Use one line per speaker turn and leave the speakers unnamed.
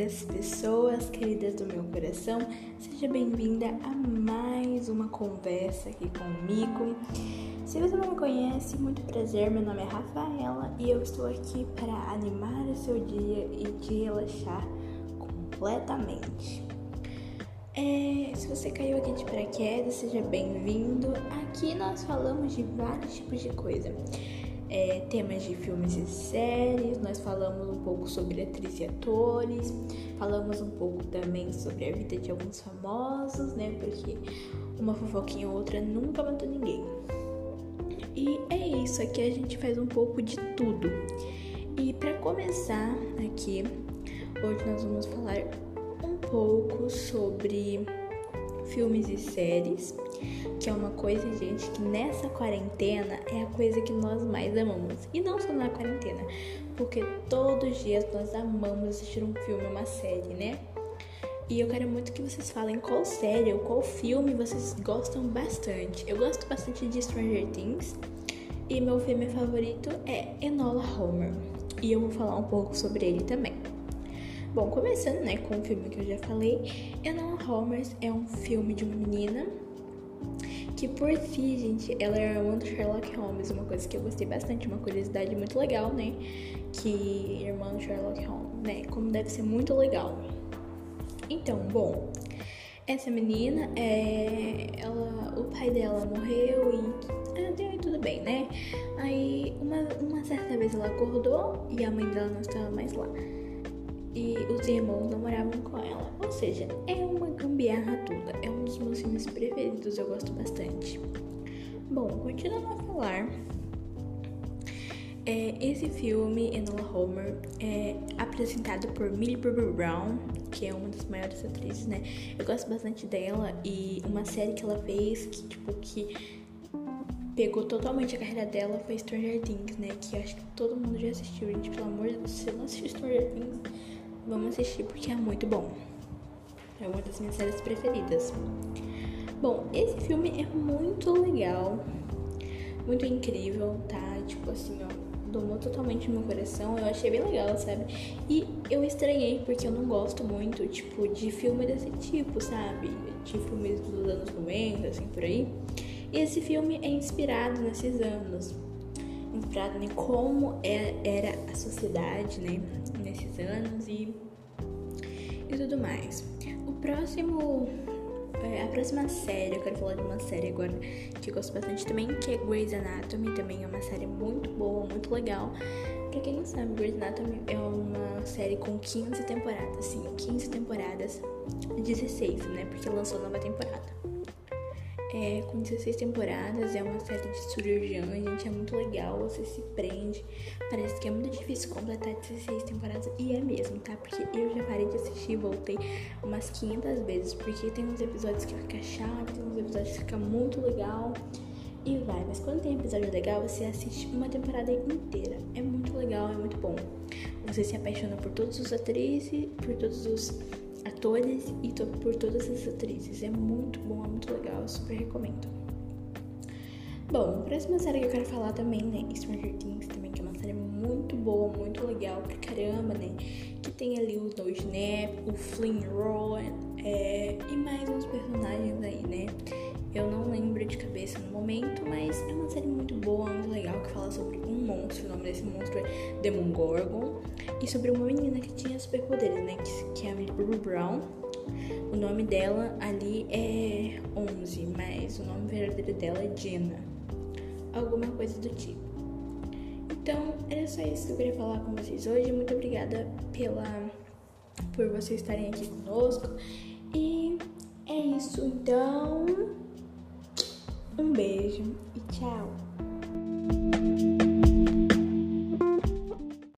queridas pessoas, queridas do meu coração, seja bem-vinda a mais uma conversa aqui comigo. Se você não me conhece, muito prazer, meu nome é Rafaela e eu estou aqui para animar o seu dia e te relaxar completamente. É, se você caiu aqui de paraquedas, seja bem-vindo. Aqui nós falamos de vários tipos de coisa é, temas de filmes e séries, nós falamos um pouco sobre atrizes e atores, falamos um pouco também sobre a vida de alguns famosos, né? Porque uma fofoquinha ou outra nunca matou ninguém. E é isso, aqui a gente faz um pouco de tudo. E para começar aqui, hoje nós vamos falar um pouco sobre filmes e séries, que é uma coisa, gente, que nessa quarentena é a coisa que nós mais amamos. E não só na quarentena, porque todos os dias nós amamos assistir um filme, uma série, né? E eu quero muito que vocês falem qual série ou qual filme vocês gostam bastante. Eu gosto bastante de Stranger Things. E meu filme favorito é Enola Homer. E eu vou falar um pouco sobre ele também. Bom, começando né, com o filme que eu já falei, Enola Holmes é um filme de uma menina que por si, gente, ela é irmã do Sherlock Holmes, uma coisa que eu gostei bastante, uma curiosidade muito legal, né? Que irmã do Sherlock Holmes, né? Como deve ser muito legal. Então, bom, essa menina, é, ela, o pai dela morreu e é, tudo bem, né? Aí, uma, uma certa vez ela acordou e a mãe dela não estava mais lá os irmãos não moravam com ela. Ou seja, é uma gambiarra toda. É um dos meus filmes preferidos, eu gosto bastante. Bom, continuando a falar, é, esse filme, Enola Homer, é apresentado por Millie Bobby Brown, que é uma das maiores atrizes, né? Eu gosto bastante dela e uma série que ela fez que, tipo, que pegou totalmente a carreira dela foi Stranger Things, né? Que acho que todo mundo já assistiu, gente. Pelo amor de Deus, se você não assistiu Stranger Things, Vamos assistir porque é muito bom. É uma das minhas séries preferidas. Bom, esse filme é muito legal, muito incrível, tá? Tipo assim, ó, domou totalmente meu coração. Eu achei bem legal, sabe? E eu estranhei porque eu não gosto muito, tipo, de filme desse tipo, sabe? De filmes dos anos 90, assim, por aí. E esse filme é inspirado nesses anos. Inspirado em como é, era a sociedade, né? nesses anos e, e tudo mais. O próximo. É, a próxima série, eu quero falar de uma série agora que eu gosto bastante também, que é Grey's Anatomy. Também é uma série muito boa, muito legal. Pra quem não sabe, Grey's Anatomy é uma série com 15 temporadas, sim, 15 temporadas, 16, né? Porque lançou nova temporada. É, com 16 temporadas, é uma série de cirurgião, gente, é muito legal, você se prende. Parece que é muito difícil completar 16 temporadas, e é mesmo, tá? Porque eu já parei de assistir e voltei umas 500 vezes, porque tem uns episódios que fica chato, tem uns episódios que fica muito legal, e vai. Mas quando tem episódio legal, você assiste uma temporada inteira. É muito legal, é muito bom. Você se apaixona por todos os atrizes, por todos os atores e to por todas as atrizes. É muito bom, é muito legal, super recomendo. Bom, a próxima série que eu quero falar também, né? Stranger Things também, que é uma série muito boa, muito legal pra caramba, né? Que tem ali o No Snap, o Flynn Rowan é, e mais uns personagens aí, né? Eu não lembro de cabeça no momento, mas é uma série muito boa, desse monstro é Demogorgon. E sobre uma menina que tinha superpoderes, né? Que, que é a Millie Brown. O nome dela ali é 11, mas o nome verdadeiro dela é Jenna. Alguma coisa do tipo. Então, era só isso que eu queria falar com vocês hoje. Muito obrigada pela por vocês estarem aqui conosco. E é isso, então. Um beijo e tchau!